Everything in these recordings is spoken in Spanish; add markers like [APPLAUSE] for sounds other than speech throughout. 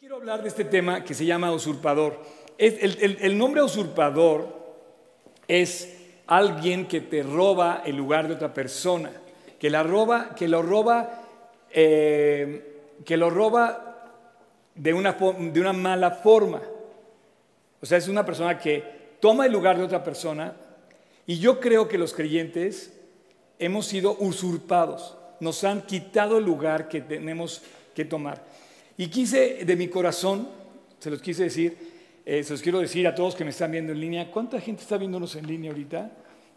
quiero hablar de este tema que se llama usurpador. el, nombre usurpador es alguien que te roba el lugar de otra persona, que la roba, que lo roba, eh, que lo roba de una, de una mala forma. O sea, es una persona que toma el lugar de otra persona y yo creo que los creyentes hemos sido usurpados, nos han quitado el lugar que tenemos que tomar. Y quise de mi corazón, se los quise decir, eh, se los quiero decir a todos que me están viendo en línea, ¿cuánta gente está viéndonos en línea ahorita?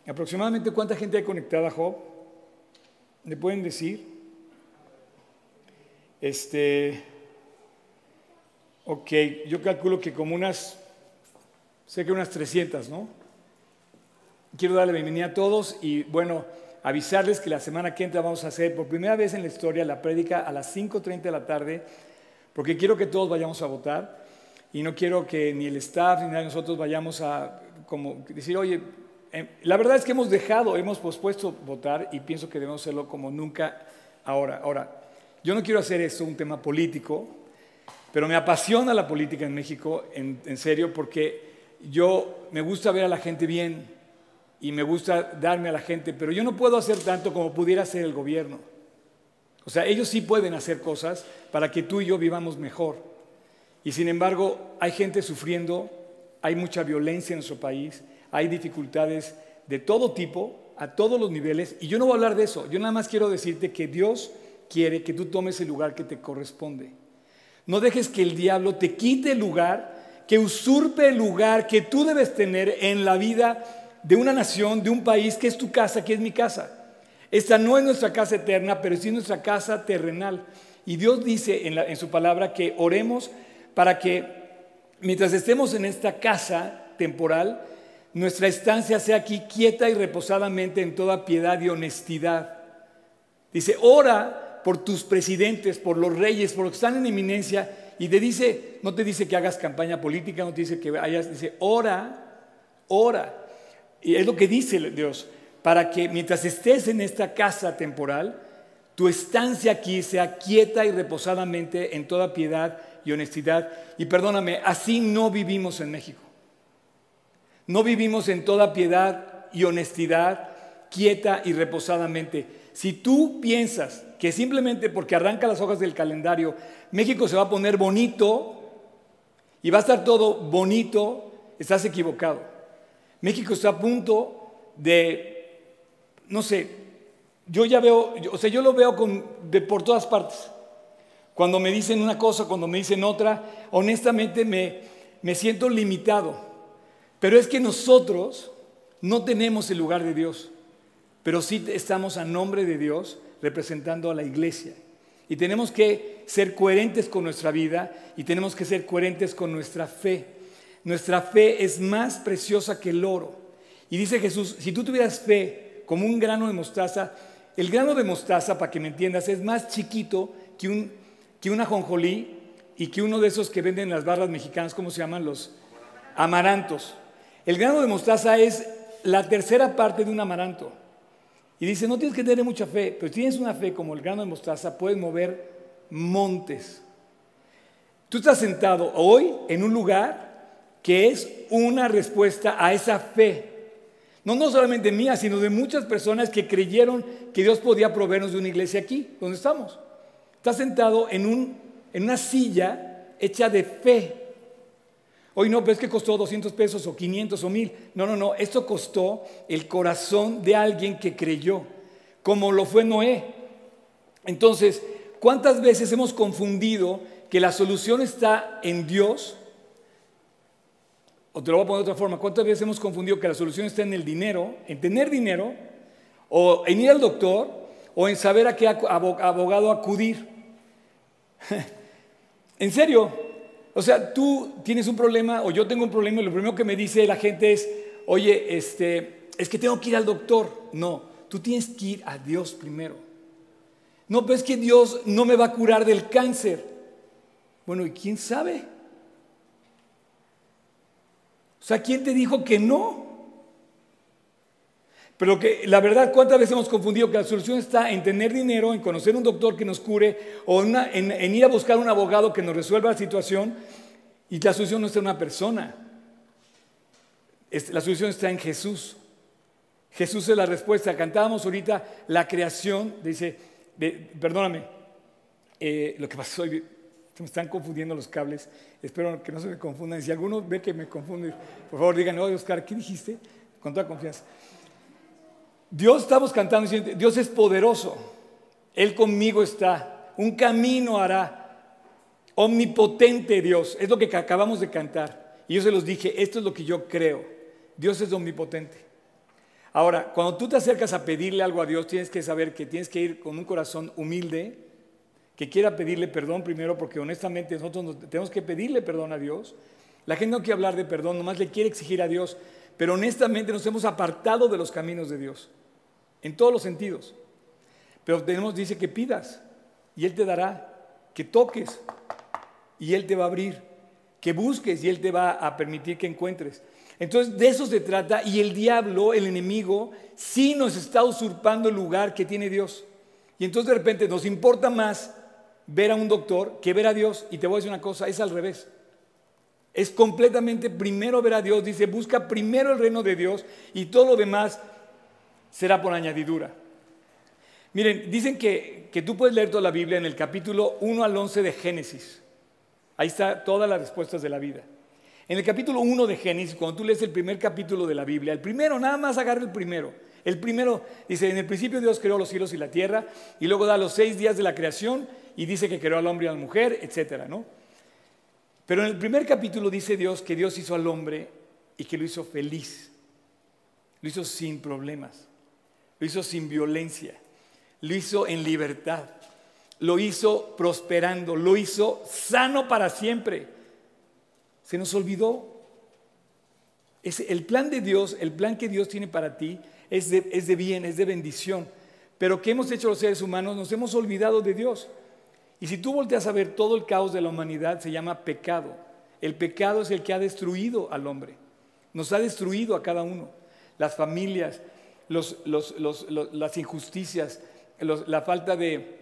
Aproximadamente cuánta gente hay conectada, Job. ¿Me pueden decir? Este, ok, yo calculo que como unas, sé que unas 300, ¿no? Quiero darle bienvenida a todos y bueno, avisarles que la semana que entra vamos a hacer por primera vez en la historia la prédica a las 5.30 de la tarde porque quiero que todos vayamos a votar y no quiero que ni el staff ni nadie de nosotros vayamos a como decir, oye, em, la verdad es que hemos dejado, hemos pospuesto votar y pienso que debemos hacerlo como nunca ahora. Ahora, yo no quiero hacer esto un tema político, pero me apasiona la política en México, en, en serio, porque yo me gusta ver a la gente bien y me gusta darme a la gente, pero yo no puedo hacer tanto como pudiera hacer el gobierno. O sea, ellos sí pueden hacer cosas para que tú y yo vivamos mejor. Y sin embargo, hay gente sufriendo, hay mucha violencia en nuestro país, hay dificultades de todo tipo, a todos los niveles. Y yo no voy a hablar de eso, yo nada más quiero decirte que Dios quiere que tú tomes el lugar que te corresponde. No dejes que el diablo te quite el lugar, que usurpe el lugar que tú debes tener en la vida de una nación, de un país, que es tu casa, que es mi casa. Esta no es nuestra casa eterna, pero sí nuestra casa terrenal. Y Dios dice en, su palabra que oremos para que mientras estemos en esta casa temporal, nuestra estancia sea aquí quieta y reposadamente en toda piedad y honestidad. Dice, ora por tus presidentes, por los reyes, por los que están en eminencia. Y te dice, no te dice que hagas campaña política, no te dice que vayas, dice, ora, ora. Y es lo que dice Dios para que mientras estés en esta casa temporal, tu estancia aquí sea quieta y reposadamente en toda piedad y honestidad. Y perdóname, así no vivimos en México. No vivimos en toda piedad y honestidad, quieta y reposadamente. Si tú piensas que simplemente porque arranca las hojas del calendario, México se va a poner bonito y va a estar todo bonito, estás equivocado. México está a punto de no sé, yo ya veo, o sea, yo lo veo por todas partes. Cuando me dicen una cosa, cuando me dicen otra, honestamente me, me siento limitado. Pero es que nosotros no tenemos el lugar de Dios, pero sí estamos a nombre de Dios representando a la iglesia. Y tenemos que ser coherentes con nuestra vida y tenemos que ser coherentes con nuestra fe. Nuestra fe es más preciosa que el oro. Y dice Jesús, si tú tuvieras fe como un grano de mostaza. El grano de mostaza, para que me entiendas, es más chiquito que un, que una ajonjolí y que uno de esos que venden en las barras mexicanas, ¿cómo se llaman? Los amarantos. El grano de mostaza es la tercera parte de un amaranto. Y dice, no tienes que tener mucha fe, pero si tienes una fe como el grano de mostaza, puedes mover montes. Tú estás sentado hoy en un lugar que es una respuesta a esa fe. No, no solamente mía, sino de muchas personas que creyeron que Dios podía proveernos de una iglesia aquí, donde estamos. Está sentado en, un, en una silla hecha de fe. Hoy no, pero es que costó 200 pesos o 500 o 1000. No, no, no, esto costó el corazón de alguien que creyó, como lo fue Noé. Entonces, ¿cuántas veces hemos confundido que la solución está en Dios o te lo voy a poner de otra forma, ¿cuántas veces hemos confundido que la solución está en el dinero, en tener dinero, o en ir al doctor, o en saber a qué abogado acudir? [LAUGHS] en serio, o sea, tú tienes un problema o yo tengo un problema y lo primero que me dice la gente es, oye, este, es que tengo que ir al doctor. No, tú tienes que ir a Dios primero. No, pero es que Dios no me va a curar del cáncer. Bueno, ¿y quién sabe? O sea, ¿quién te dijo que no? Pero que la verdad, ¿cuántas veces hemos confundido que la solución está en tener dinero, en conocer un doctor que nos cure o en, ir a buscar un abogado que nos resuelva la situación? Y la solución no está en una persona. La solución está en Jesús. Jesús es la respuesta. Cantábamos ahorita la creación, dice, perdóname, eh, lo que pasó hoy, me están confundiendo los cables, espero que no se me confundan. Si alguno ve que me confunde, por favor díganme, oye Oscar, ¿qué dijiste? Con toda confianza. Dios estamos cantando Dios es poderoso, Él conmigo está, un camino hará, omnipotente Dios, es lo que acabamos de cantar. Y yo se los dije, esto es lo que yo creo, Dios es omnipotente. Ahora, cuando tú te acercas a pedirle algo a Dios, tienes que saber que tienes que ir con un corazón humilde, que quiera pedirle perdón primero, porque honestamente nosotros tenemos que pedirle perdón a Dios. La gente no quiere hablar de perdón, nomás le quiere exigir a Dios, pero honestamente nos hemos apartado de los caminos de Dios en todos los sentidos. Pero tenemos, dice que pidas y Él te dará, que toques y Él te va a abrir, que busques y Él te va a permitir que encuentres. Entonces de eso se trata y el diablo, el enemigo, sí nos está usurpando el lugar que tiene Dios. Y entonces de repente nos importa más ver a un doctor que ver a Dios. Y te voy a decir una cosa, es al revés. Es completamente primero ver a Dios, dice, busca primero el reino de Dios y todo lo demás será por añadidura. Miren, dicen que, que tú puedes leer toda la Biblia en el capítulo 1 al 11 de Génesis. Ahí está todas las respuestas de la vida. En el capítulo 1 de Génesis, cuando tú lees el primer capítulo de la Biblia, el primero, nada más agarra el primero. El primero dice, en el principio Dios creó los cielos y la tierra, y luego da los seis días de la creación y dice que creó al hombre y a la mujer, etcétera, ¿no? Pero en el primer capítulo dice Dios que Dios hizo al hombre y que lo hizo feliz, lo hizo sin problemas lo hizo sin violencia, lo hizo en libertad, lo hizo prosperando, lo hizo sano para siempre. Se nos olvidó. Es el plan de Dios, el plan que Dios tiene para ti es de, es de bien, es de bendición. Pero ¿qué hemos hecho los seres humanos? Nos hemos olvidado de Dios. Y si tú volteas a ver todo el caos de la humanidad, se llama pecado. El pecado es el que ha destruido al hombre. Nos ha destruido a cada uno. Las familias, las injusticias, la, falta de,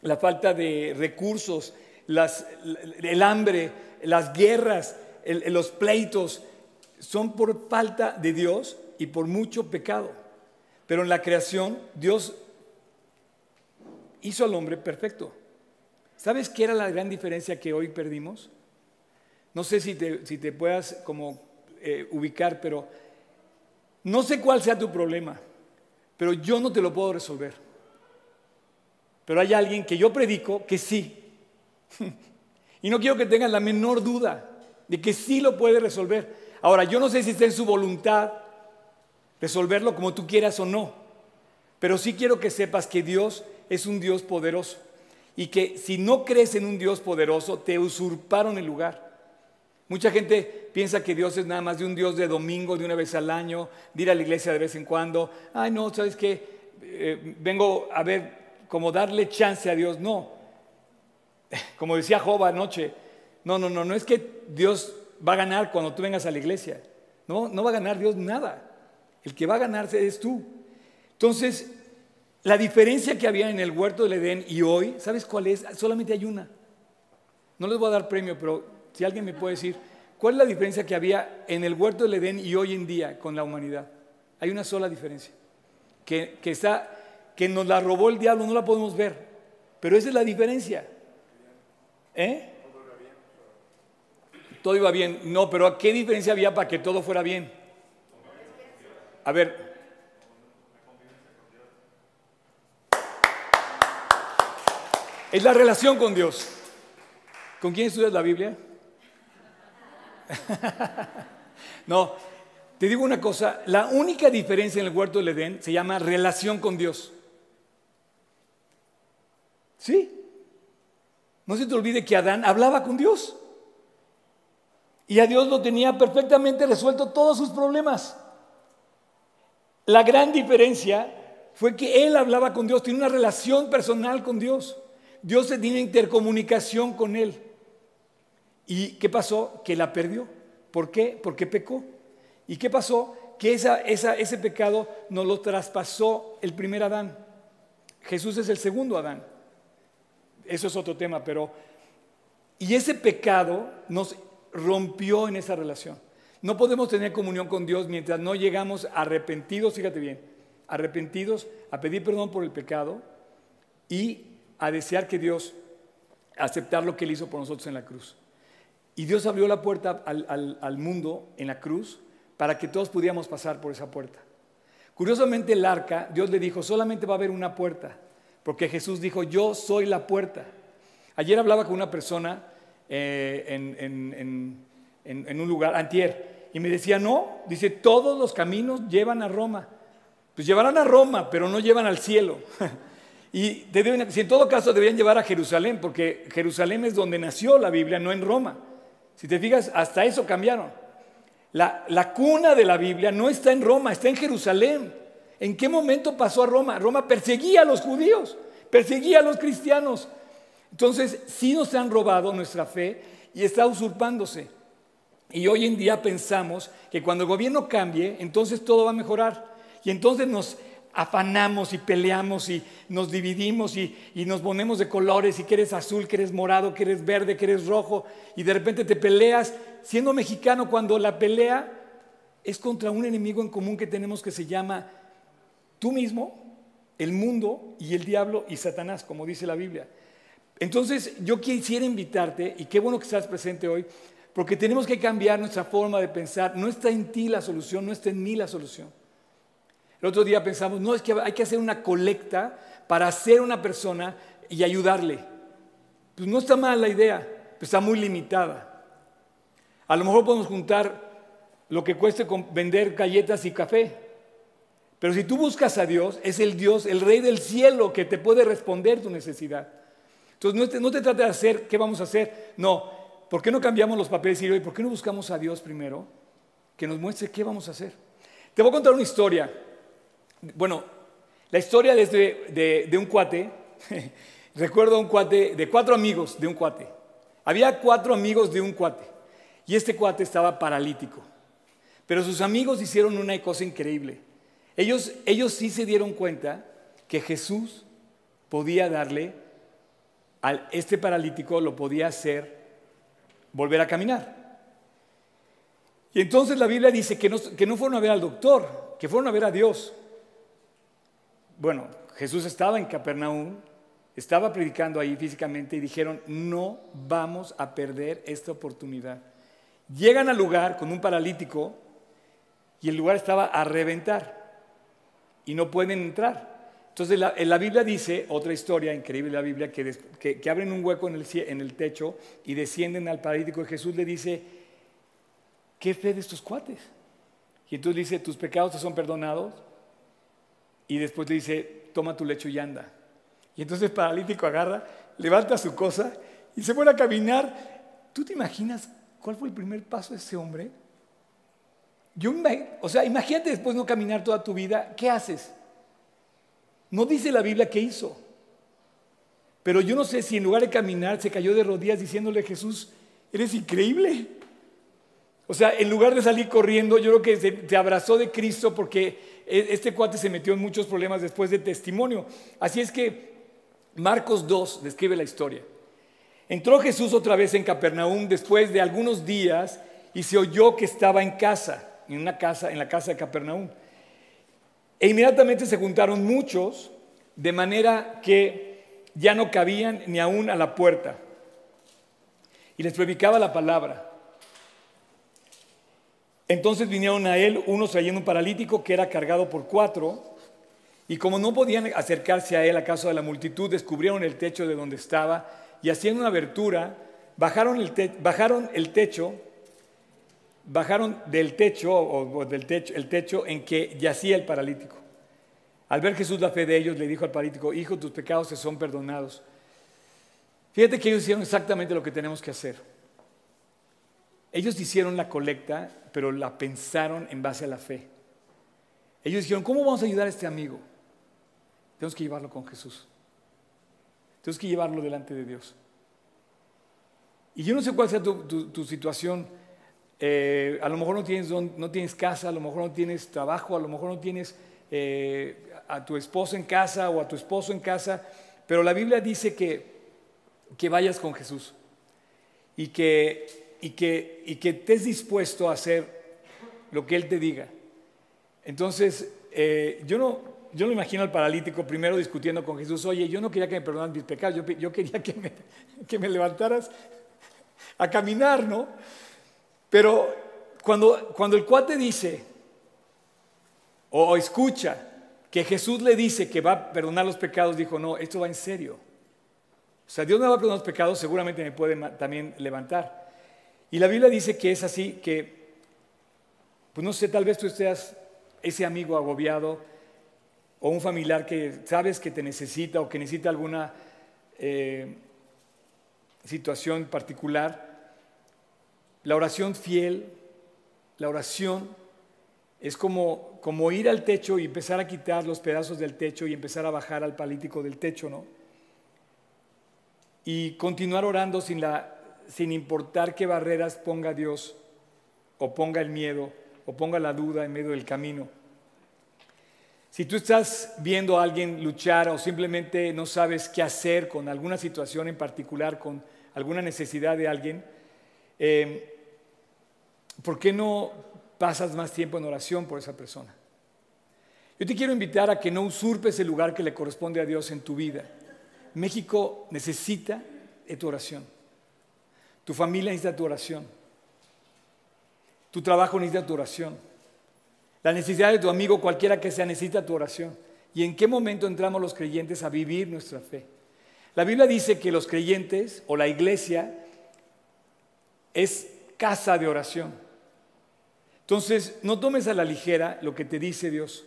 la falta de recursos, el hambre, las guerras, los pleitos, son por falta de Dios y por mucho pecado. Pero en la creación Dios hizo al hombre perfecto. ¿Sabes qué era la gran diferencia que hoy perdimos? No sé si te, puedas como eh, ubicar, pero no sé cuál sea tu problema, pero yo no te lo puedo resolver. Pero hay alguien que yo predico que sí. [LAUGHS] y no quiero que tengan la menor duda de que sí lo puede resolver. Ahora, yo no sé si está en su voluntad resolverlo como tú quieras o no, pero sí quiero que sepas que Dios es un Dios poderoso y que si no crees en un Dios poderoso, te usurparon el lugar. Mucha gente piensa que Dios es nada más de un Dios de domingo, de una vez al año, de ir a la iglesia de vez en cuando. Ay, no, ¿sabes qué? Eh, vengo a ver cómo darle chance a Dios. No. [LAUGHS] Como decía Job anoche, no, no, no, no es que Dios va a ganar cuando tú vengas a la iglesia. No, no va a ganar Dios nada. El que va a ganarse es tú. Entonces, la diferencia que había en el huerto del Edén y hoy, ¿sabes cuál es? Solamente hay una. No les voy a dar premio, pero si alguien me puede decir, ¿cuál es la diferencia que había en el huerto del Edén y hoy en día con la humanidad? Hay una sola diferencia, que, está, que nos la robó el diablo, no la podemos ver, pero esa es la diferencia. ¿Eh? Todo iba bien. No, pero ¿qué diferencia había para que todo fuera bien? A ver. Es la relación con Dios. ¿Con quién estudias la Biblia? [LAUGHS] no, te digo una cosa, la única diferencia en el huerto del Edén se llama relación con Dios. ¿Sí? No se te olvide que Adán hablaba con Dios. Y a Dios lo tenía perfectamente resuelto todos sus problemas. La gran diferencia fue que él hablaba con Dios, tiene una relación personal con Dios. Dios tenía intercomunicación con él. ¿Y qué pasó? Que la perdió. ¿Por qué? Porque pecó. ¿Y qué pasó? que ese pecado nos lo traspasó el primer Adán. Jesús es el segundo Adán. Eso es otro tema, pero... Y ese pecado nos rompió en esa relación. No podemos tener comunión con Dios mientras no llegamos arrepentidos, fíjate bien, arrepentidos a pedir perdón por el pecado y a desear que Dios aceptar lo que Él hizo por nosotros en la cruz. Y Dios abrió la puerta al, mundo en la cruz para que todos pudiéramos pasar por esa puerta. Curiosamente el arca, Dios le dijo, solamente va a haber una puerta, porque Jesús dijo, yo soy la puerta. Ayer hablaba con una persona eh, en, un lugar, antier, y me decía, no, dice, todos los caminos llevan a Roma. Pues llevarán a Roma, pero no llevan al cielo. [LAUGHS] y si en todo caso deberían llevar a Jerusalén, porque Jerusalén es donde nació la Biblia, no en Roma. Si te fijas, hasta eso cambiaron. La, la, cuna de la Biblia no está en Roma, está en Jerusalén. ¿En qué momento pasó a Roma? Roma perseguía a los judíos, perseguía a los cristianos. Entonces, sí nos han robado nuestra fe y está usurpándose. Y hoy en día pensamos que cuando el gobierno cambie, entonces todo va a mejorar. Y entonces nos afanamos y peleamos y nos dividimos y, y, nos ponemos de colores y que eres azul, que eres morado, que eres verde, que eres rojo y de repente te peleas siendo mexicano cuando la pelea es contra un enemigo en común que tenemos que se llama tú mismo, el mundo y el diablo y Satanás, como dice la Biblia. Entonces yo quisiera invitarte, y qué bueno que estás presente hoy, porque tenemos que cambiar nuestra forma de pensar. No está en ti la solución, no está en mí la solución. El otro día pensamos, no, es que hay que hacer una colecta para hacer una persona y ayudarle. Pues no está mal la idea, pero está muy limitada. A lo mejor podemos juntar lo que cueste vender galletas y café. Pero si tú buscas a Dios, es el Dios, el Rey del cielo, que te puede responder tu necesidad. Entonces no te, no trata de hacer qué vamos a hacer. No, ¿por qué no cambiamos los papeles y hoy, por qué no buscamos a Dios primero? Que nos muestre qué vamos a hacer. Te voy a contar una historia. Bueno, la historia de, de un cuate. [LAUGHS] Recuerdo a un cuate, de cuatro amigos de un cuate. Había cuatro amigos de un cuate. Y este cuate estaba paralítico. Pero sus amigos hicieron una cosa increíble. Ellos, ellos sí se dieron cuenta que Jesús podía darle este paralítico lo podía hacer volver a caminar. Y entonces la Biblia dice que no, que no fueron a ver al doctor, que fueron a ver a Dios. Bueno, Jesús estaba en Capernaum, estaba predicando ahí físicamente y dijeron, no vamos a perder esta oportunidad. Llegan al lugar con un paralítico y el lugar estaba a reventar y no pueden entrar. Entonces la, la, Biblia dice, otra historia increíble la Biblia, que, que, abren un hueco en el, en el, techo y descienden al paralítico y Jesús le dice, ¿qué fe de estos cuates? Y entonces dice, tus pecados te son perdonados. Y después le dice, toma tu lecho y anda. Y entonces el paralítico agarra, levanta su cosa y se pone a caminar. ¿Tú te imaginas cuál fue el primer paso de ese hombre? Yo, o sea, imagínate después no caminar toda tu vida, ¿qué haces? No dice la Biblia qué hizo. Pero yo no sé si en lugar de caminar se cayó de rodillas diciéndole a Jesús, eres increíble. O sea, en lugar de salir corriendo, yo creo que se, abrazó de Cristo porque e, este cuate se metió en muchos problemas después de testimonio. Así es que Marcos 2 describe la historia. Entró Jesús otra vez en Capernaum después de algunos días y se oyó que estaba en casa, en una casa, en la casa de Capernaum. E inmediatamente se juntaron muchos, de manera que ya no cabían ni aún a la puerta. Y les predicaba la palabra. Entonces vinieron a él unos trayendo un paralítico que era cargado por cuatro, y como no podían acercarse a él a causa de la multitud, descubrieron el techo de donde estaba y haciendo una abertura, bajaron el, bajaron el techo bajaron del techo o del techo, el techo en que yacía el paralítico. Al ver Jesús la fe de ellos, le dijo al paralítico, hijo, tus pecados se son perdonados. Fíjate que ellos hicieron exactamente lo que tenemos que hacer. Ellos hicieron la colecta, pero la pensaron en base a la fe. Ellos dijeron, ¿cómo vamos a ayudar a este amigo? Tenemos que llevarlo con Jesús. Tenemos que llevarlo delante de Dios. Y yo no sé cuál sea tu, tu situación eh, a lo mejor no tienes, no tienes casa, a lo mejor no tienes trabajo, a lo mejor no tienes eh, a tu esposo en casa o a tu esposo en casa, pero la Biblia dice que, que vayas con Jesús y que, y, que, y que estés dispuesto a hacer lo que Él te diga. Entonces, eh, yo, no, yo no imagino al paralítico primero discutiendo con Jesús, oye, yo no quería que me perdonaran mis pecados, yo, quería que me, [LAUGHS] que me levantaras a caminar, ¿no? Pero cuando, cuando el cuate dice o, escucha que Jesús le dice que va a perdonar los pecados, dijo, no, esto va en serio. O sea, Dios me va a perdonar los pecados, seguramente me puede también levantar. Y la Biblia dice que es así, que, pues no sé, tal vez tú seas ese amigo agobiado o un familiar que sabes que te necesita o que necesita alguna eh, situación particular la oración fiel, la oración es como, como ir al techo y empezar a quitar los pedazos del techo y empezar a bajar al palítico del techo, ¿no? Y continuar orando sin, la, sin importar qué barreras ponga Dios o ponga el miedo o ponga la duda en medio del camino. Si tú estás viendo a alguien luchar o simplemente no sabes qué hacer con alguna situación en particular, con alguna necesidad de alguien, eh, ¿por qué no pasas más tiempo en oración por esa persona? Yo te quiero invitar a que no usurpes el lugar que le corresponde a Dios en tu vida. México necesita tu oración. Tu familia necesita tu oración. Tu trabajo necesita tu oración. La necesidad de tu amigo, cualquiera que sea, necesita tu oración. ¿Y en qué momento entramos los creyentes a vivir nuestra fe? La Biblia dice que los creyentes o la iglesia es casa de oración. Entonces, no tomes a la ligera lo que te dice Dios,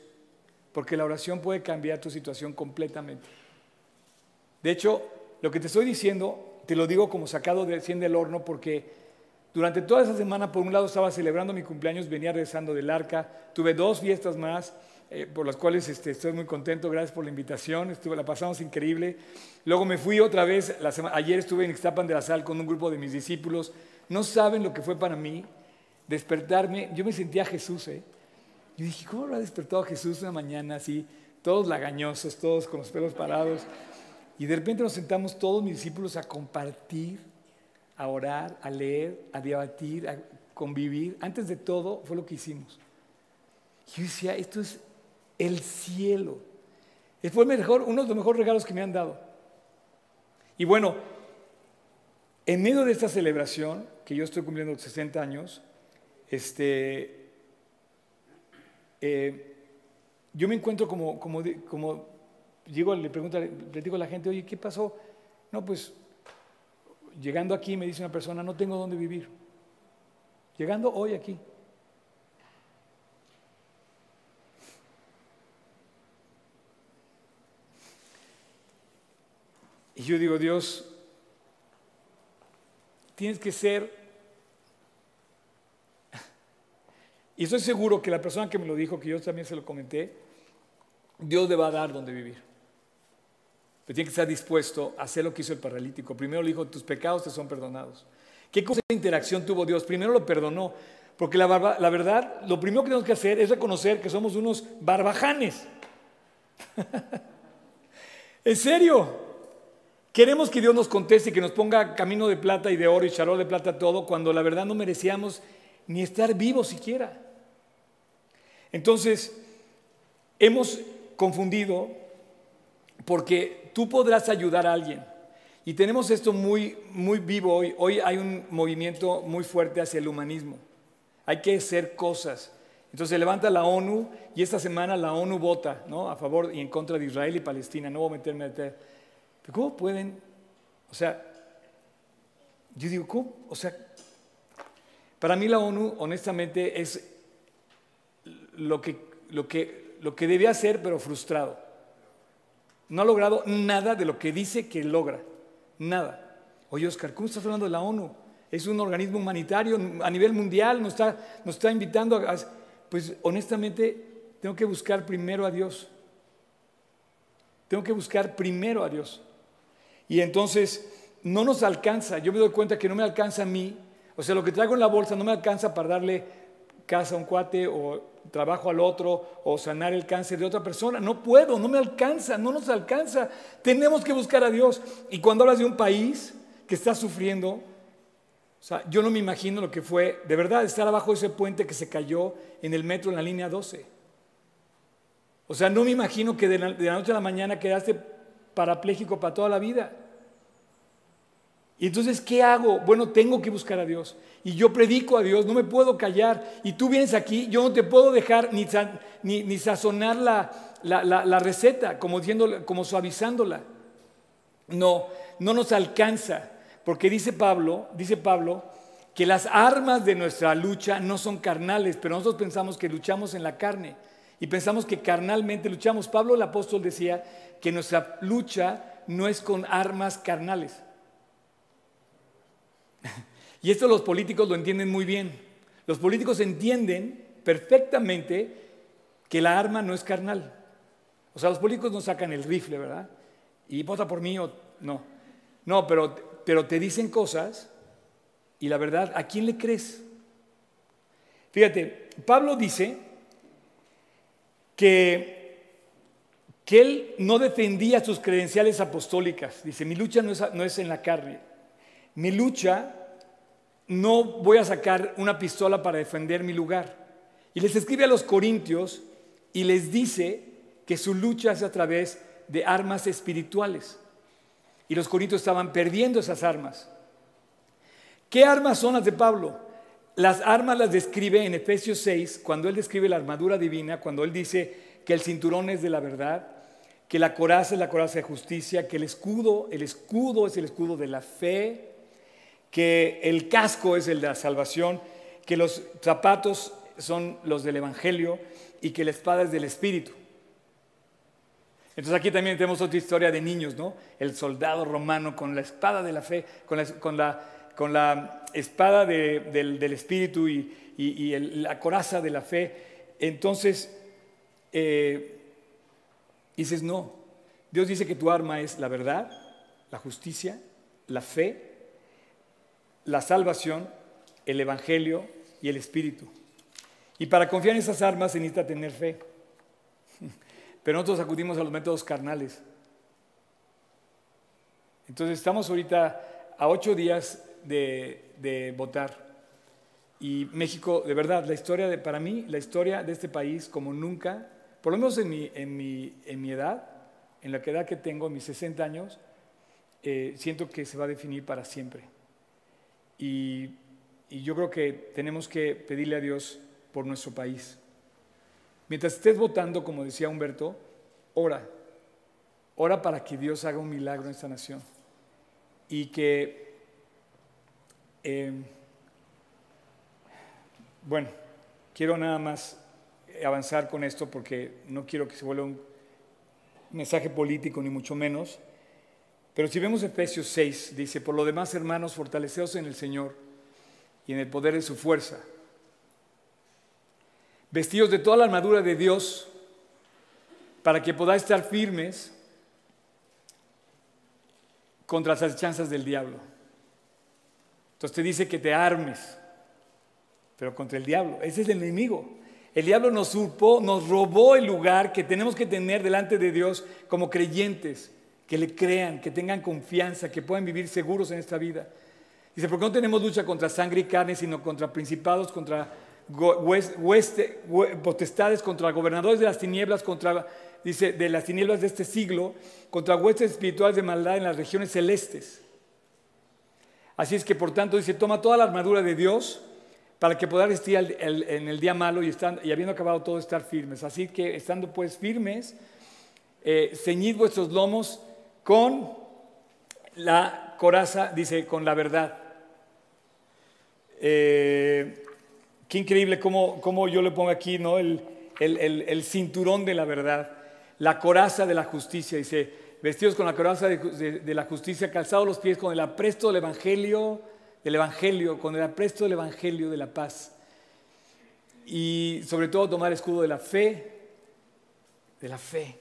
porque la oración puede cambiar tu situación completamente. De hecho, lo que te estoy diciendo, te lo digo como sacado de recién del horno, porque durante toda esa semana, por un lado, estaba celebrando mi cumpleaños, venía regresando del arca, tuve dos fiestas más, eh, por las cuales este, estoy muy contento, gracias por la invitación, estuve, la pasamos increíble. Luego me fui otra vez, ayer estuve en Ixtapan de la Sal con un grupo de mis discípulos, no saben lo que fue para mí despertarme, yo me sentía Jesús, ¿eh? Yo dije, ¿cómo habrá despertado Jesús una mañana así, todos lagañosos, todos con los pelos parados? Y de repente nos sentamos todos mis discípulos a compartir, a orar, a leer, a debatir, a convivir. Antes de todo fue lo que hicimos. Yo decía, esto es el cielo. Fue mejor, uno de los mejores regalos que me han dado. Y bueno, en medio de esta celebración, que yo estoy cumpliendo 60 años, este, eh, yo me encuentro como, como, como llego, le pregunto, le digo a la gente, oye, ¿qué pasó? No, pues llegando aquí me dice una persona, no tengo dónde vivir. Llegando hoy aquí. Y yo digo, Dios, tienes que ser [LAUGHS] Y estoy seguro que la persona que me lo dijo, que yo también se lo comenté, Dios le va a dar donde vivir. Pero tiene que estar dispuesto a hacer lo que hizo el paralítico. Primero le dijo, tus pecados te son perdonados. ¿Qué cosa de interacción tuvo Dios? Primero lo perdonó. Porque la, la verdad, lo primero que tenemos que hacer es reconocer que somos unos barbajanes. [LAUGHS] en serio. Queremos que Dios nos conteste y que nos ponga camino de plata y de oro y charol de plata todo, cuando la verdad no merecíamos ni estar vivos siquiera. Entonces, hemos confundido porque tú podrás ayudar a alguien. Y tenemos esto muy, muy vivo hoy. Hoy hay un movimiento muy fuerte hacia el humanismo. Hay que hacer cosas. Entonces se levanta la ONU y esta semana la ONU vota ¿no? a favor y en contra de Israel y Palestina. No voy a meterme a meter. ¿cómo pueden? O sea, yo digo, ¿cómo? O sea, para mí la ONU, honestamente, es lo que, lo que, lo que debía hacer, pero frustrado. No ha logrado nada de lo que dice que logra. Nada. Oye, Oscar, ¿cómo estás hablando de la ONU? Es un organismo humanitario a nivel mundial, nos está, nos está invitando a... Pues honestamente, tengo que buscar primero a Dios. Tengo que buscar primero a Dios. Y entonces no nos alcanza. Yo me doy cuenta que no me alcanza a mí O sea, lo que traigo en la bolsa no me alcanza para darle casa a un cuate o trabajo al otro o sanar el cáncer de otra persona. No puedo, no me alcanza, no nos alcanza. Tenemos que buscar a Dios. Y cuando hablas de un país que está sufriendo, o sea, yo no me imagino lo que fue de verdad estar abajo de ese puente que se cayó en el metro en la línea 12. O sea, no me imagino que de la, de la noche a la mañana quedaste parapléjico para toda la vida. Y entonces, ¿qué hago? Bueno, tengo que buscar a Dios. Y yo predico a Dios, no me puedo callar. Y tú vienes aquí, yo no te puedo dejar ni, ni, sazonar la, la, receta, como, diciendo, como suavizándola. No, no nos alcanza. Porque dice Pablo, dice Pablo, que las armas de nuestra lucha no son carnales, pero nosotros pensamos que luchamos en la carne. Y pensamos que carnalmente luchamos. Pablo el apóstol decía que nuestra lucha no es con armas carnales. [LAUGHS] Y esto los políticos lo entienden muy bien. Los políticos entienden perfectamente que la arma no es carnal. O sea, los políticos no sacan el rifle, ¿verdad? Y vota por mí o no. No, pero, pero te dicen cosas y la verdad, ¿a quién le crees? Fíjate, Pablo dice que, que él no defendía sus credenciales apostólicas. Dice, mi lucha no es, no es en la carne. Mi lucha no voy a sacar una pistola para defender mi lugar. Y les escribe a los corintios y les dice que su lucha es a través de armas espirituales. Y los corintios estaban perdiendo esas armas. ¿Qué armas son las de Pablo? Las armas las describe en Efesios 6, cuando él describe la armadura divina, cuando él dice que el cinturón es de la verdad, que la coraza es la coraza de justicia, que el escudo, el escudo es el escudo de la fe, que el casco es el de la salvación, que los zapatos son los del Evangelio y que la espada es del Espíritu. Entonces aquí también tenemos otra historia de niños, ¿no? El soldado romano con la espada de la fe, con la, espada del, Espíritu y, la coraza de la fe. Entonces, eh, dices, no, Dios dice que tu arma es la verdad, la justicia, la fe la salvación, el Evangelio y el Espíritu. Y para confiar en esas armas se necesita tener fe. [LAUGHS] Pero nosotros acudimos a los métodos carnales. Entonces estamos ahorita a ocho días de, votar. Y México, de verdad, la historia de, para mí, la historia de este país como nunca, por lo menos en mi, edad, en la edad que tengo, mis 60 años, eh, siento que se va a definir para siempre. Y, yo creo que tenemos que pedirle a Dios por nuestro país. Mientras estés votando, como decía Humberto, ora. Ora para que Dios haga un milagro en esta nación. Y que, eh, bueno, quiero nada más avanzar con esto porque no quiero que se vuelva un mensaje político, ni mucho menos. Pero si vemos Efesios 6, dice, por lo demás, hermanos, fortaleceos en el Señor y en el poder de su fuerza. Vestidos de toda la armadura de Dios para que podáis estar firmes contra las chanzas del diablo. Entonces te dice que te armes, pero contra el diablo. Ese es el enemigo. El diablo nos usurpó, nos robó el lugar que tenemos que tener delante de Dios como creyentes que le crean, que tengan confianza, que puedan vivir seguros en esta vida. Dice, porque no tenemos lucha contra sangre y carne, sino contra principados, contra potestades, contra gobernadores de las tinieblas, contra, dice, de las tinieblas de este siglo, contra huestes espirituales de maldad en las regiones celestes. Así es que, por tanto, dice, toma toda la armadura de Dios para que puedas resistir en el día malo y, y habiendo acabado todo, estar firmes. Así que, estando pues firmes, eh, ceñid vuestros lomos con la coraza, dice, con la verdad. Eh, qué increíble cómo, yo le pongo aquí ¿no? el, cinturón de la verdad, la coraza de la justicia, dice, vestidos con la coraza de, la justicia, calzados los pies con el apresto del Evangelio, del Evangelio, con el apresto del Evangelio de la paz. Y sobre todo tomar el escudo de la fe, de la fe.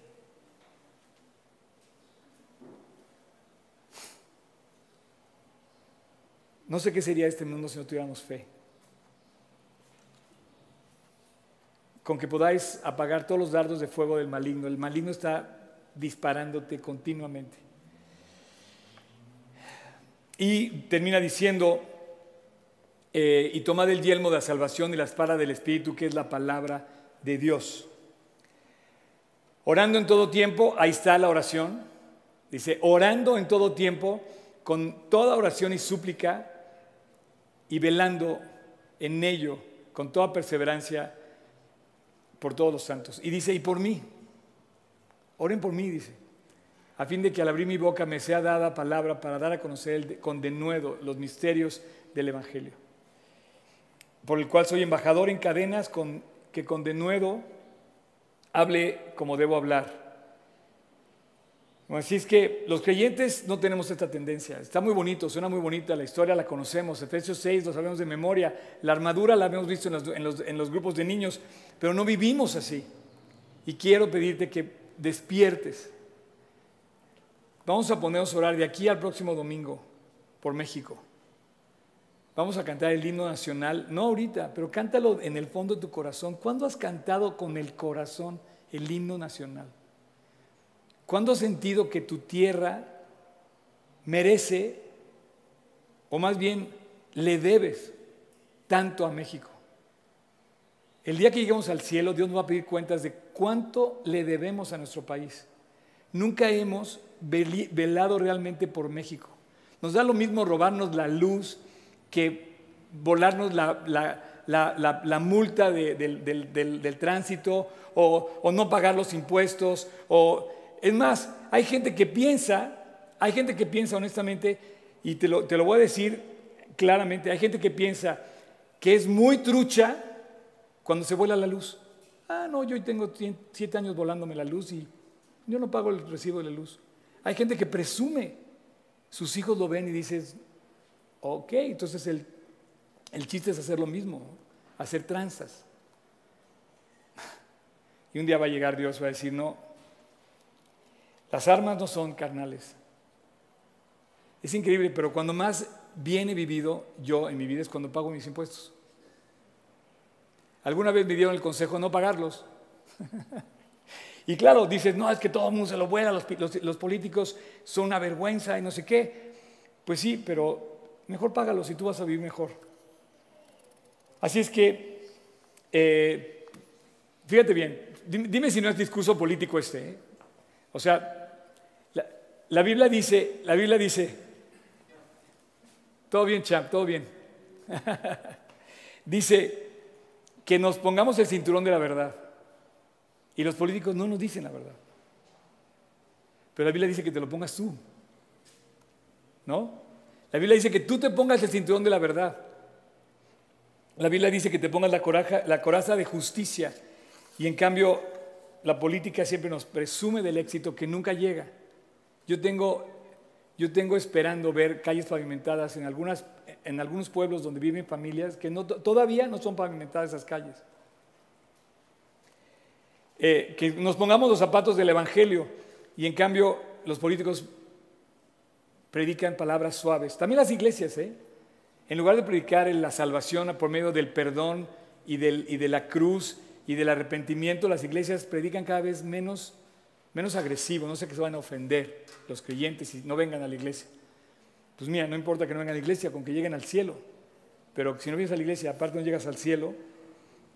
No sé qué sería este mundo si no tuviéramos fe. Con que podáis apagar todos los dardos de fuego del maligno. El maligno está disparándote continuamente. Y termina diciendo, eh, y tomad el yelmo de la salvación y la espada del Espíritu, que es la palabra de Dios. Orando en todo tiempo, ahí está la oración. Dice, orando en todo tiempo, con toda oración y súplica, y velando en ello, con toda perseverancia, por todos los santos. Y dice, y por mí, oren por mí, dice, a fin de que al abrir mi boca me sea dada palabra para dar a conocer con denuedo los misterios del Evangelio, por el cual soy embajador en cadenas, con, que con denuedo hable como debo hablar. Así es que los creyentes no tenemos esta tendencia. Está muy bonito, suena muy bonita, la historia la conocemos, Efesios 6 lo sabemos de memoria, la armadura la habíamos visto en los, en los grupos de niños, pero no vivimos así. Y quiero pedirte que despiertes. Vamos a ponernos a orar de aquí al próximo domingo por México. Vamos a cantar el himno nacional, no ahorita, pero cántalo en el fondo de tu corazón. ¿Cuándo has cantado con el corazón el himno nacional? ¿Cuándo has sentido que tu tierra merece, o más bien le debes tanto a México? El día que lleguemos al cielo, Dios nos va a pedir cuentas de cuánto le debemos a nuestro país. Nunca hemos velado realmente por México. Nos da lo mismo robarnos la luz que volarnos la, multa del, tránsito o, no pagar los impuestos. O, es más, hay gente que piensa, hay gente que piensa honestamente, y te lo, te lo voy a decir claramente, hay gente que piensa que es muy trucha cuando se vuela la luz. Ah, no, yo tengo siete años volándome la luz y yo no pago el recibo de la luz. Hay gente que presume, sus hijos lo ven y dices, ok, entonces el, el chiste es hacer lo mismo, hacer tranzas. [LAUGHS] Y un día va a llegar Dios va a decir, no, las armas no son carnales. Es increíble, pero cuando más bien he vivido yo en mi vida es cuando pago mis impuestos. Alguna vez me dieron el consejo de no pagarlos. [LAUGHS] y claro, dices, no, es que todo el mundo se lo vuela, los, políticos son una vergüenza y no sé qué. Pues sí, pero mejor págalos y tú vas a vivir mejor. Así es que, eh, fíjate bien, dime, si no es discurso político este. ¿eh? O sea, la, Biblia dice, la Biblia dice, todo bien, champ, todo bien. [LAUGHS] dice, que nos pongamos el cinturón de la verdad. Y los políticos no nos dicen la verdad. Pero la Biblia dice que te lo pongas tú. ¿No? La Biblia dice que tú te pongas el cinturón de la verdad. La Biblia dice que te pongas la, la coraza de justicia. Y en cambio, la política siempre nos presume del éxito que nunca llega. Yo tengo, yo tengo esperando ver calles pavimentadas en algunas en algunos pueblos donde viven familias que todavía no son pavimentadas esas calles. Eh, que nos pongamos los zapatos del Evangelio y en cambio los políticos predican palabras suaves. También las iglesias, ¿eh? en lugar de predicar la salvación por medio del perdón y, del, y de la cruz y del arrepentimiento, las iglesias predican cada vez menos, menos agresivo, no sé que se van a ofender los creyentes y no vengan a la iglesia. Pues mira, no importa que no vengan a la iglesia, con que lleguen al cielo. Pero si no vienes a la iglesia, aparte no llegas al cielo,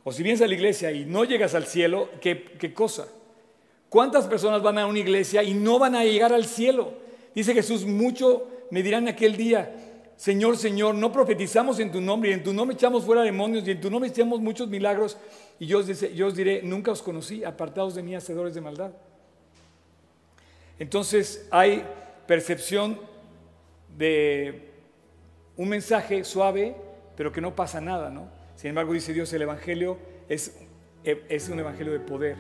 o si vienes a la iglesia y no llegas al cielo, ¿qué, cosa? ¿Cuántas personas van a una iglesia y no van a llegar al cielo? Dice Jesús, mucho me dirán aquel día, Señor, Señor, no profetizamos en tu nombre y en tu nombre echamos fuera demonios y en tu nombre hicimos muchos milagros. Y yo os, yo os diré, nunca os conocí, apartados de mí, hacedores de maldad. Entonces hay percepción de un mensaje suave, pero que no pasa nada, ¿no? Sin embargo, dice Dios, el Evangelio es, es un Evangelio de poder.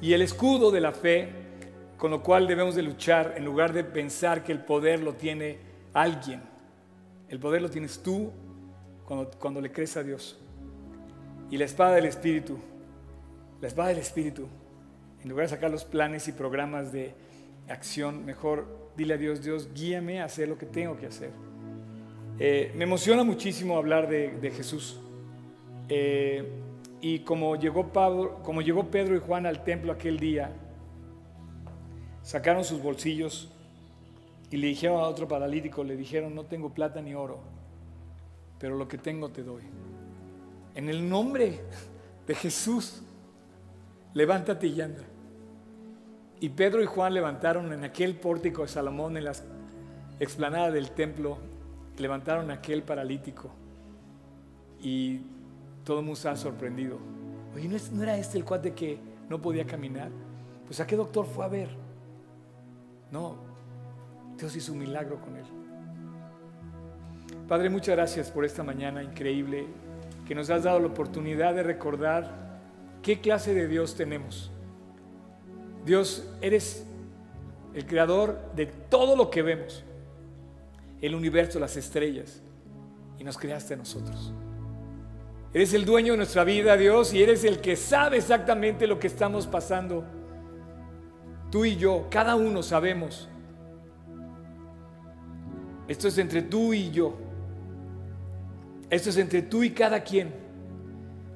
Y el escudo de la fe, con lo cual debemos de luchar, en lugar de pensar que el poder lo tiene alguien, el poder lo tienes tú cuando, cuando le crees a Dios. Y la espada del Espíritu, la espada del Espíritu, en lugar de sacar los planes y programas de acción, mejor dile a Dios, Dios, guíame a hacer lo que tengo que hacer. Eh, me emociona muchísimo hablar de, Jesús. Eh, y como llegó, Pablo, como llegó Pedro y Juan al templo aquel día, sacaron sus bolsillos y le dijeron a otro paralítico, le dijeron, no tengo plata ni oro, pero lo que tengo te doy. En el nombre de Jesús, levántate y anda. Y Pedro y Juan levantaron en aquel pórtico de Salomón, en las explanadas del templo, levantaron a aquel paralítico y todo el mundo estaba sorprendido. Oye, ¿no, era este el cuate que no podía caminar? Pues a qué doctor fue a ver. No, Dios hizo un milagro con él. Padre, muchas gracias por esta mañana increíble que nos has dado la oportunidad de recordar qué clase de Dios tenemos. Dios, eres el creador de todo lo que vemos el universo, las estrellas, y nos creaste a nosotros. Eres el dueño de nuestra vida, Dios, y eres el que sabe exactamente lo que estamos pasando. Tú y yo, cada uno sabemos. Esto es entre tú y yo. Esto es entre tú y cada quien.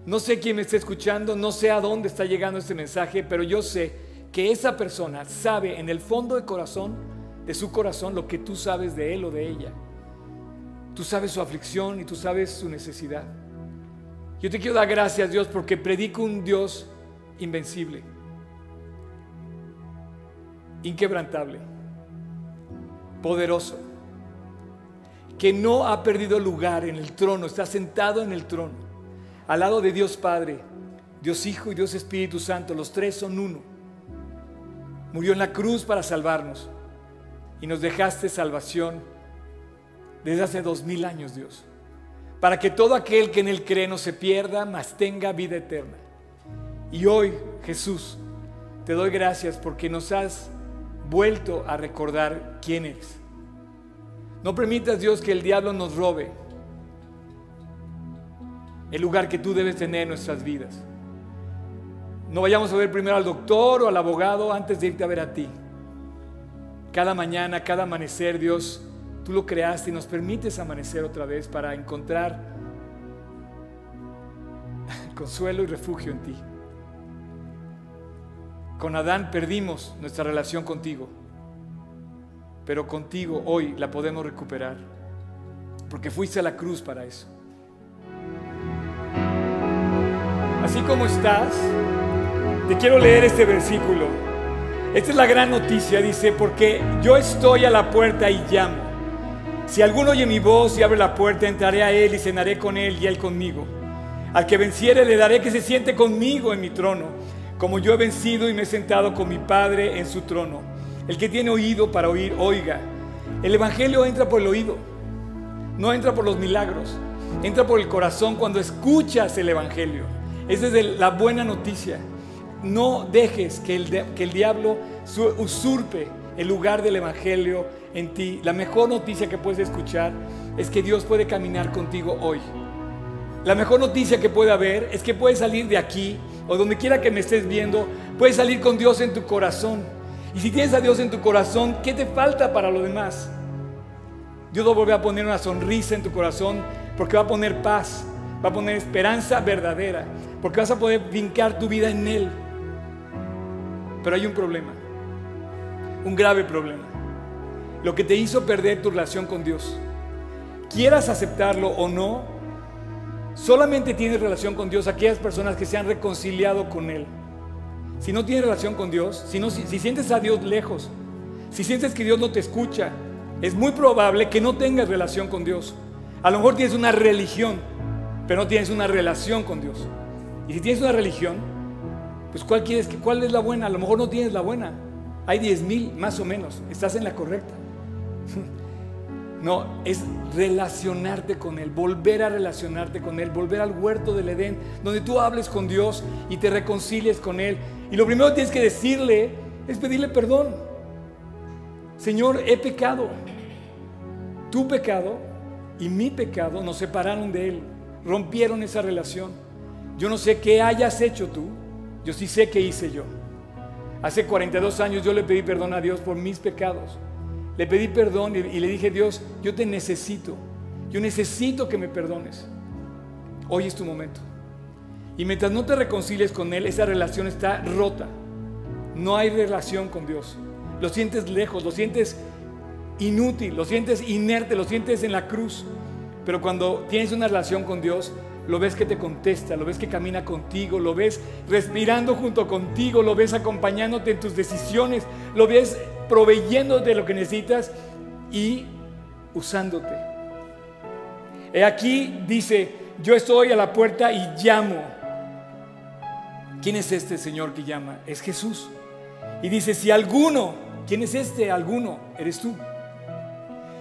No sé quién me está escuchando, no sé a dónde está llegando este mensaje, pero yo sé que esa persona sabe en el fondo del corazón de su corazón lo que tú sabes de él o de ella. Tú sabes su aflicción y tú sabes su necesidad. Yo te quiero dar gracias, Dios, porque predico un Dios invencible, inquebrantable, poderoso, que no ha perdido lugar en el trono, está sentado en el trono, al lado de Dios Padre, Dios Hijo y Dios Espíritu Santo, los tres son uno. Murió en la cruz para salvarnos y nos dejaste salvación desde hace dos mil años, Dios, para que todo aquel que en él cree no se pierda, mas tenga vida eterna. Y hoy, Jesús, te doy gracias porque nos has vuelto a recordar quién eres. No permitas, Dios, que el diablo nos robe el lugar que tú debes tener en nuestras vidas. No vayamos a ver primero al doctor o al abogado antes de irte a ver a ti. Cada mañana, cada amanecer, Dios, tú lo creaste y nos permites amanecer otra vez para encontrar [LAUGHS] consuelo y refugio en ti. Con Adán perdimos nuestra relación contigo, pero contigo hoy la podemos recuperar, porque fuiste a la cruz para eso. Así como estás, te quiero leer este versículo esta es la gran noticia, dice, porque yo estoy a la puerta y llamo. Si alguno oye mi voz y abre la puerta, entraré a él y cenaré con él y él conmigo. Al que venciere le daré que se siente conmigo en mi trono, como yo he vencido y me he sentado con mi Padre en su trono. El que tiene oído para oír, oiga. El Evangelio entra por el oído, no entra por los milagros, entra por el corazón cuando escuchas el Evangelio. Esa es la buena noticia. No dejes que el, que el diablo usurpe el lugar del Evangelio en ti. La mejor noticia que puedes escuchar es que Dios puede caminar contigo hoy. La mejor noticia que puede haber es que puedes salir de aquí o donde quiera que me estés viendo, puedes salir con Dios en tu corazón. Y si tienes a Dios en tu corazón, ¿qué te falta para lo demás? Dios va a a poner una sonrisa en tu corazón porque va a poner paz, va a poner esperanza verdadera, porque vas a poder vincar tu vida en Él. Pero hay un problema, un grave problema. Lo que te hizo perder tu relación con Dios, quieras aceptarlo o no, solamente tienes relación con Dios aquellas personas que se han reconciliado con Él. Si no tienes relación con Dios, si, si sientes a Dios lejos, si sientes que Dios no te escucha, es muy probable que no tengas relación con Dios. A lo mejor tienes una religión, pero no tienes una relación con Dios. Y si tienes una religión, pues ¿cuál quieres? ¿Cuál es la buena? A lo mejor no tienes la buena. Hay 10 mil más o menos. Estás en la correcta. [LAUGHS] No, es relacionarte con Él, volver a relacionarte con Él, volver al huerto del Edén, donde tú hables con Dios y te reconcilies con Él. Y lo primero que tienes que decirle es pedirle perdón. Señor, he pecado. Tu pecado y mi pecado nos separaron de Él, rompieron esa relación. Yo no sé qué hayas hecho tú, yo sí sé qué hice yo. Hace 42 años yo le pedí perdón a Dios por mis pecados. Le pedí perdón y, le dije, Dios, yo te necesito. Yo necesito que me perdones. Hoy es tu momento. Y mientras no te reconcilies con Él, esa relación está rota. No hay relación con Dios. Lo sientes lejos, lo sientes inútil, lo sientes inerte, lo sientes en la cruz. Pero cuando tienes una relación con Dios, lo ves que te contesta, lo ves que camina contigo, lo ves respirando junto contigo, lo ves acompañándote en tus decisiones, lo ves proveyéndote lo que necesitas y usándote. He aquí dice, yo estoy a la puerta y llamo. ¿Quién es este Señor que llama? Es Jesús. Y dice, si alguno, ¿quién es este alguno? Eres tú.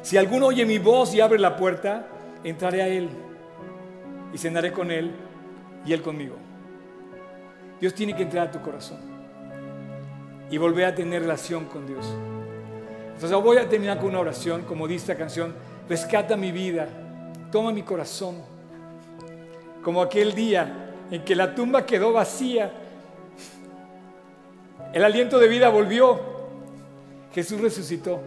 Si alguno oye mi voz y abre la puerta, entraré a Él y cenaré con Él y Él conmigo. Dios tiene que entrar a tu corazón y volver a tener relación con Dios. Entonces voy a terminar con una oración, como dice esta canción, rescata mi vida, toma mi corazón, como aquel día en que la tumba quedó vacía, el aliento de vida volvió, Jesús resucitó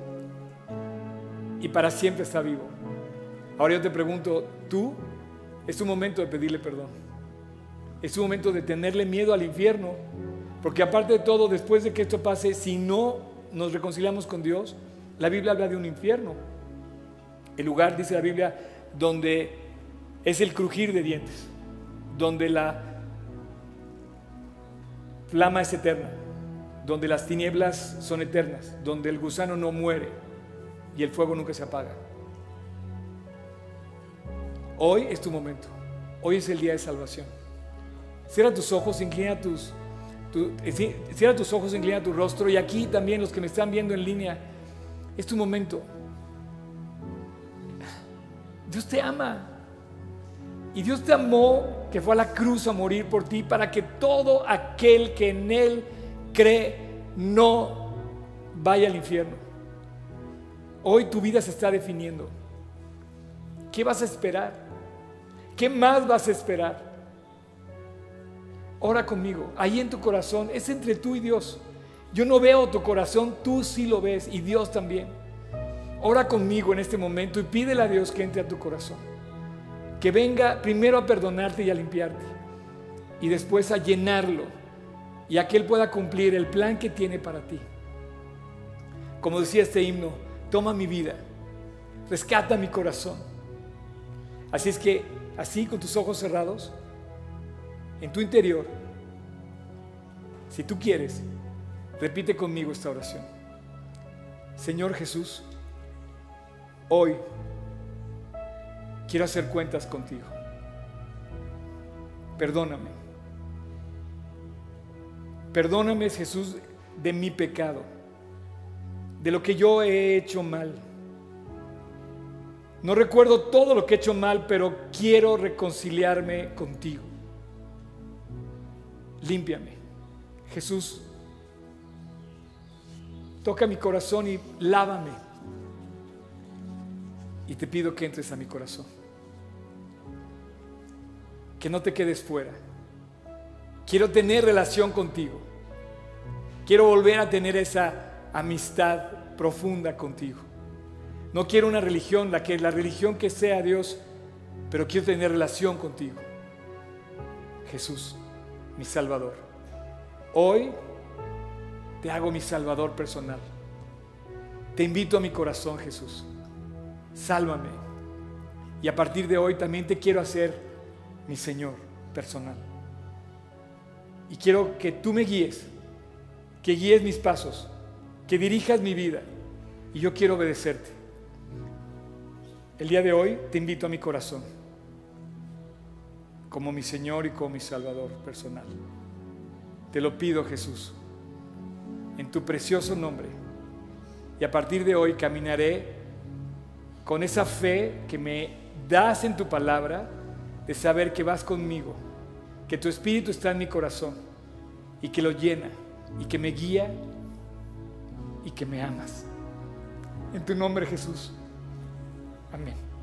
y para siempre está vivo. Ahora yo te pregunto, ¿tú es tu momento de pedirle perdón. Es tu momento de tenerle miedo al infierno. Porque aparte de todo, después de que esto pase, si no nos reconciliamos con Dios, la Biblia habla de un infierno. El lugar, dice la Biblia, donde es el crujir de dientes, donde la flama es eterna, donde las tinieblas son eternas, donde el gusano no muere y el fuego nunca se apaga. Hoy es tu momento. Hoy es el día de salvación. Cierra tus ojos, inclina tus, eh, cierra tus ojos, inclina tu rostro. Y aquí también los que me están viendo en línea, es tu momento. Dios te ama. Y Dios te amó, que fue a la cruz a morir por ti, para que todo aquel que en Él cree no vaya al infierno. Hoy tu vida se está definiendo. ¿Qué vas a esperar? ¿Qué más vas a esperar? Ora conmigo, ahí en tu corazón, es entre tú y Dios. Yo no veo tu corazón, tú sí lo ves y Dios también. Ora conmigo en este momento y pídele a Dios que entre a tu corazón. Que venga primero a perdonarte y a limpiarte y después a llenarlo y a que Él pueda cumplir el plan que tiene para ti. Como decía este himno, toma mi vida, rescata mi corazón. Así es que así con tus ojos cerrados, en tu interior, si tú quieres, repite conmigo esta oración. Señor Jesús, hoy quiero hacer cuentas contigo. Perdóname. Perdóname, Jesús, de mi pecado, de lo que yo he hecho mal no recuerdo todo lo que he hecho mal, pero quiero reconciliarme contigo. Límpiame. Jesús, toca mi corazón y lávame. Y te pido que entres a mi corazón. Que no te quedes fuera. Quiero tener relación contigo. Quiero volver a tener esa amistad profunda contigo. No quiero una religión, la, que, la religión que sea Dios, pero quiero tener relación contigo. Jesús, mi Salvador. Hoy te hago mi Salvador personal. Te invito a mi corazón, Jesús. Sálvame. Y a partir de hoy también te quiero hacer mi Señor personal. Y quiero que tú me guíes, que guíes mis pasos, que dirijas mi vida. Y yo quiero obedecerte. El día de hoy te invito a mi corazón como mi Señor y como mi Salvador personal. Te lo pido, Jesús, en tu precioso nombre. Y a partir de hoy caminaré con esa fe que me das en tu palabra, de saber que vas conmigo, que tu Espíritu está en mi corazón y que lo llena y que me guía y que me amas. En tu nombre, Jesús. Amin.